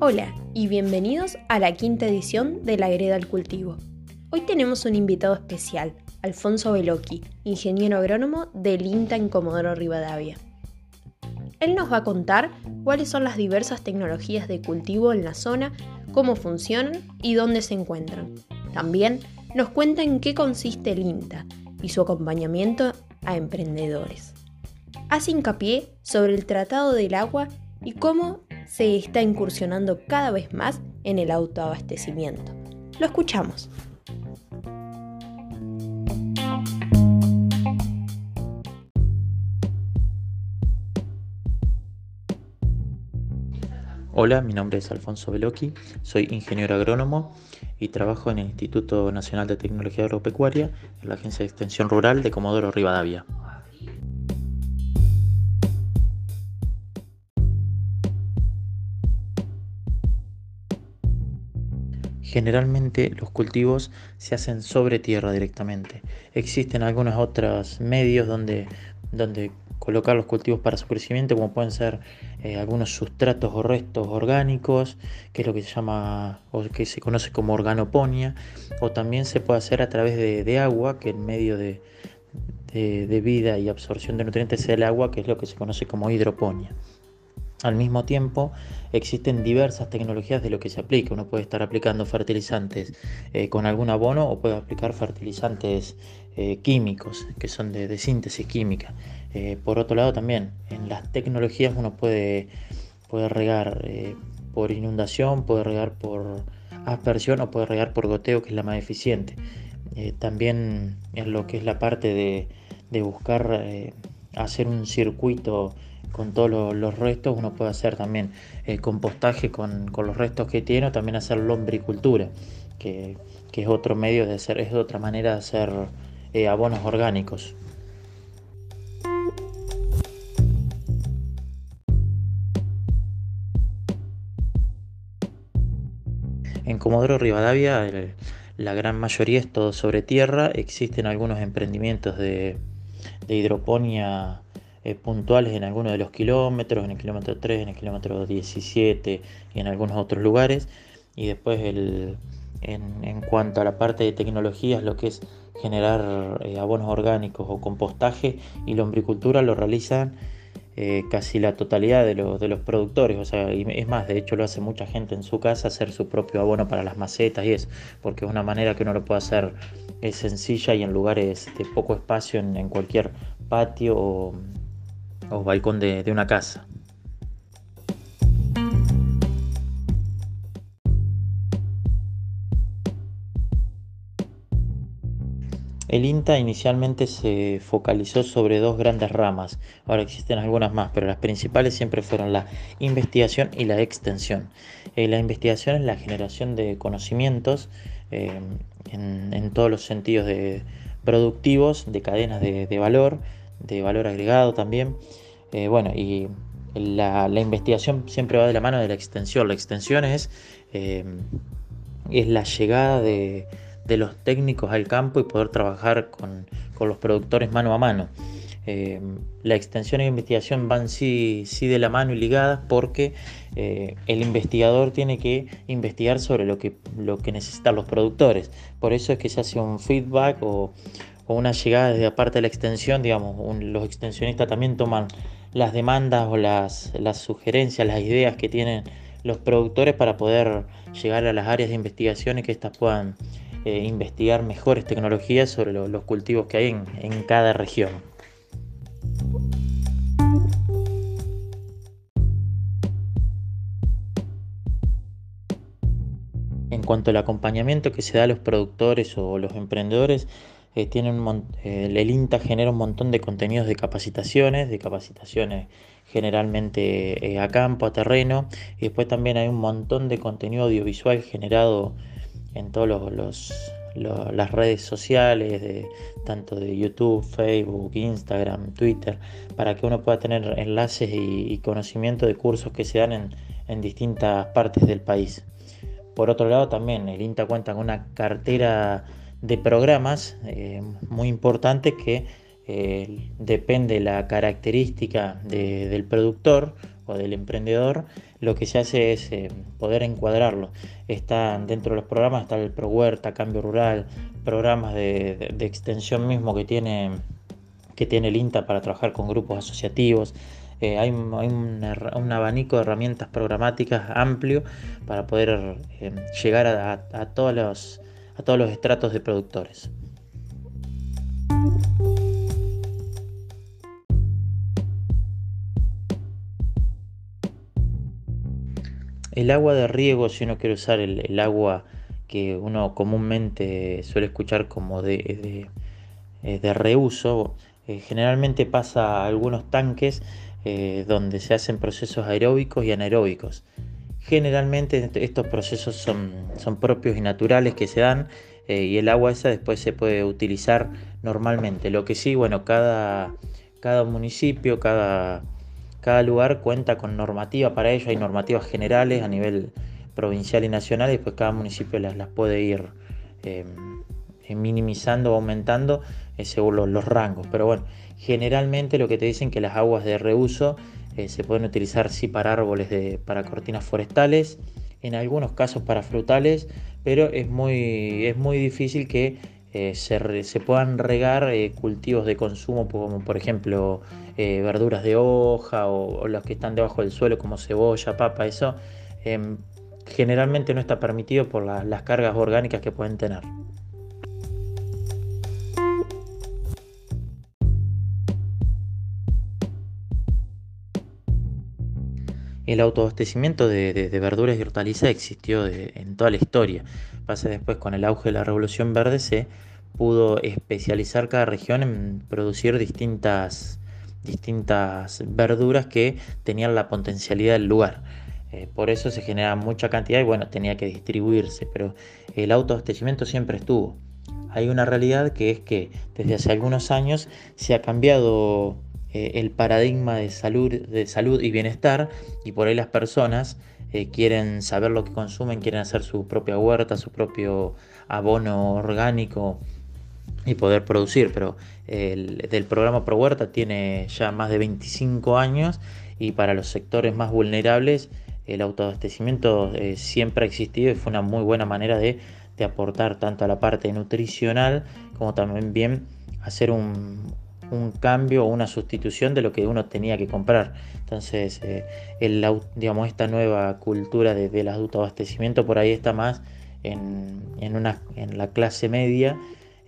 Hola y bienvenidos a la quinta edición de La Greda al Cultivo. Hoy tenemos un invitado especial, Alfonso Veloqui, ingeniero agrónomo del INTA en Comodoro Rivadavia. Él nos va a contar cuáles son las diversas tecnologías de cultivo en la zona, cómo funcionan y dónde se encuentran. También nos cuenta en qué consiste el INTA y su acompañamiento emprendedores. Hace hincapié sobre el tratado del agua y cómo se está incursionando cada vez más en el autoabastecimiento. Lo escuchamos. Hola, mi nombre es Alfonso Veloqui, soy ingeniero agrónomo y trabajo en el Instituto Nacional de Tecnología Agropecuaria en la Agencia de Extensión Rural de Comodoro Rivadavia. Generalmente los cultivos se hacen sobre tierra directamente. Existen algunos otros medios donde, donde colocar los cultivos para su crecimiento, como pueden ser eh, algunos sustratos o restos orgánicos, que es lo que se llama o que se conoce como organoponía, o también se puede hacer a través de, agua, que en medio de, de, vida y absorción de nutrientes sea el agua, que es lo que se conoce como hidroponía. Al mismo tiempo, existen diversas tecnologías de lo que se aplica. Uno puede estar aplicando fertilizantes eh, con algún abono o puede aplicar fertilizantes eh, químicos, que son de, síntesis química. Eh, por otro lado, también en las tecnologías uno puede, puede regar por inundación, puede regar por aspersión o puede regar por goteo, que es la más eficiente. también en lo que es la parte de, de buscar hacer un circuito con todos los, restos, uno puede hacer también el compostaje con, los restos que tiene o también hacer lombricultura, que, es otro medio de hacer, es otra manera de hacer eh, abonos orgánicos. En Comodoro Rivadavia la gran mayoría es todo sobre tierra, existen algunos emprendimientos de, de hidroponía eh, puntuales en algunos de los kilómetros, en el kilómetro 3, en el kilómetro 17 y en algunos otros lugares. Y después el, en, cuanto a la parte de tecnologías, lo que es generar eh, abonos orgánicos o compostaje y lombricultura lo realizan eh, casi la totalidad de, de, los productores. O sea, y es más, de hecho lo hace mucha gente en su casa, hacer su propio abono para las macetas y eso, porque es una manera que uno lo puede hacer es sencilla y en lugares de poco espacio, en, cualquier patio o, o balcón de, una casa. El INTA inicialmente se focalizó sobre dos grandes ramas, ahora existen algunas más, pero las principales siempre fueron la investigación y la extensión. Eh, la investigación es la generación de conocimientos eh, en, todos los sentidos de productivos, de cadenas de valor, de valor agregado también. Eh, bueno, y la, investigación siempre va de la mano de la extensión. La extensión es, es la llegada de, los técnicos al campo y poder trabajar con, los productores mano a mano. Eh, la extensión y la investigación van sí, sí de la mano y ligadas porque el investigador tiene que investigar sobre lo que, lo que necesitan los productores. Por eso es que se hace un feedback o, o una llegada desde aparte de la extensión, digamos, los extensionistas también toman las demandas o las, las sugerencias, las ideas que tienen los productores para poder llegar a las áreas de investigación y que éstas puedan eh, investigar mejores tecnologías sobre los cultivos que hay en, cada región. En cuanto al acompañamiento que se da a los productores o los emprendedores, eh, tiene un, eh, el INTA genera un montón de contenidos de capacitaciones, de capacitaciones generalmente a campo, a terreno, y después también hay un montón de contenido audiovisual generado en todas los, las redes sociales, de, tanto de YouTube, Facebook, Instagram, Twitter, para que uno pueda tener enlaces y, conocimiento de cursos que se dan en, en distintas partes del país. Por otro lado, también el INTA cuenta con una cartera de programas eh, muy importantes que depende la característica del productor o del emprendedor, lo que se hace es eh, poder encuadrarlo. Está dentro de los programas, está el Pro Huerta, Cambio Rural, programas de, extensión mismo que tiene, que tiene el INTA para trabajar con grupos asociativos. Eh, hay, un, abanico de herramientas programáticas amplio para poder eh, llegar a, todos los, a todos los estratos de productores. El agua de riego, si uno quiere usar el, agua que uno comúnmente suele escuchar como de, eh, reuso, eh, generalmente pasa a algunos tanques eh, donde se hacen procesos aeróbicos y anaeróbicos. Generalmente estos procesos son, propios y naturales que se dan y el agua esa después se puede utilizar normalmente. Lo que sí, bueno, cada municipio, cada cada lugar cuenta con normativa para ello, hay normativas generales a nivel provincial y nacional y después cada municipio las, puede ir eh, minimizando o aumentando eh, según los, rangos. Pero bueno, generalmente lo que te dicen que las aguas de reuso eh, se pueden utilizar sí para árboles, de, para cortinas forestales, en algunos casos para frutales, pero es muy, es muy difícil que eh, se, puedan regar eh, cultivos de consumo como por ejemplo eh, verduras de hoja o, los que están debajo del suelo como cebolla, papa, eso em, generalmente no está permitido por las cargas orgánicas que pueden tener. El autoabastecimiento de, verduras y hortalizas existió en toda la historia. Pasa después con el auge de la Revolución Verde se pudo especializar cada región en producir distintas, distintas verduras que tenían la potencialidad del lugar. Eh, por eso se generaba mucha cantidad y bueno, tenía que distribuirse, pero el autoabastecimiento siempre estuvo. Hay una realidad que es que desde hace algunos años se ha cambiado eh, el paradigma de salud, de salud y bienestar y por ahí las personas eh, quieren saber lo que consumen, quieren hacer su propia huerta, su propio abono orgánico y poder producir, pero el del programa Pro Huerta tiene ya más de 25 años y para los sectores más vulnerables el autoabastecimiento eh, siempre ha existido y fue una muy buena manera de, de aportar tanto a la parte nutricional como también bien hacer un, un cambio o una sustitución de lo que uno tenía que comprar. Entonces, eh, el, digamos, esta nueva cultura de, del autoabastecimiento por ahí está más en, en, una, en la clase media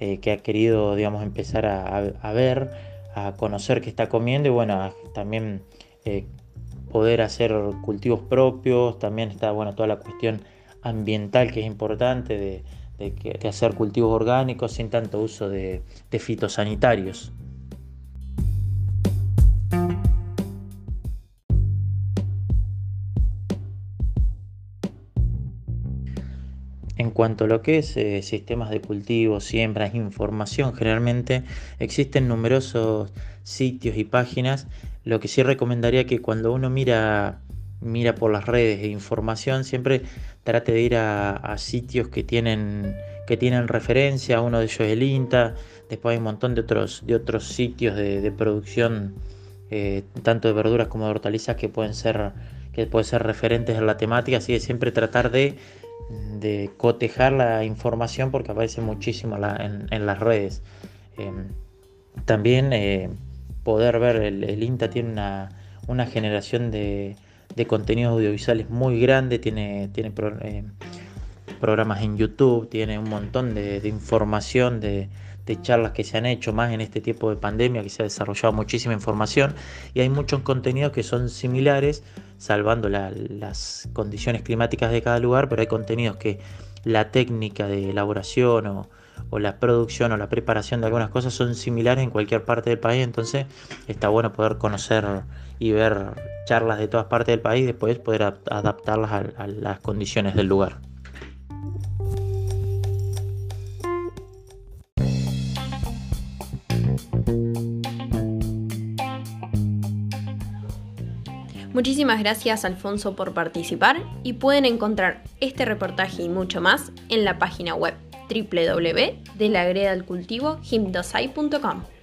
eh, que ha querido, digamos, empezar a, ver, a conocer qué está comiendo y bueno, también eh, poder hacer cultivos propios. También está, bueno, toda la cuestión ambiental que es importante de, de, hacer cultivos orgánicos sin tanto uso de fitosanitarios. Cuanto a lo que es eh, sistemas de cultivo, siembras, información, generalmente existen numerosos sitios y páginas. Lo que sí recomendaría que cuando uno mira, mira por las redes de información, siempre trate de ir a, sitios que tienen, que tienen referencia. Uno de ellos es el INTA. Después hay un montón de otros, de otros sitios de, producción, eh, tanto de verduras como de hortalizas, que pueden ser, que pueden ser referentes en la temática. Así que siempre tratar de de cotejar la información porque aparece muchísimo en, las redes. Em, también eh, poder ver, el, INTA tiene una, generación de, contenidos audiovisuales muy grande, tiene, tiene eh, programas en YouTube, tiene un montón de, información, de, de, charlas que se han hecho, más en este tiempo de pandemia que se ha desarrollado muchísima información y hay muchos contenidos que son similares salvando las condiciones climáticas de cada lugar, pero hay contenidos que la técnica de elaboración o, la producción o la preparación de algunas cosas son similares en cualquier parte del país, entonces está bueno poder conocer y ver charlas de todas partes del país y después poder adaptarlas a las condiciones del lugar. Muchísimas gracias Alfonso por participar y pueden encontrar este reportaje y mucho más en la página web www.delagredalcultivo.himdosai.com.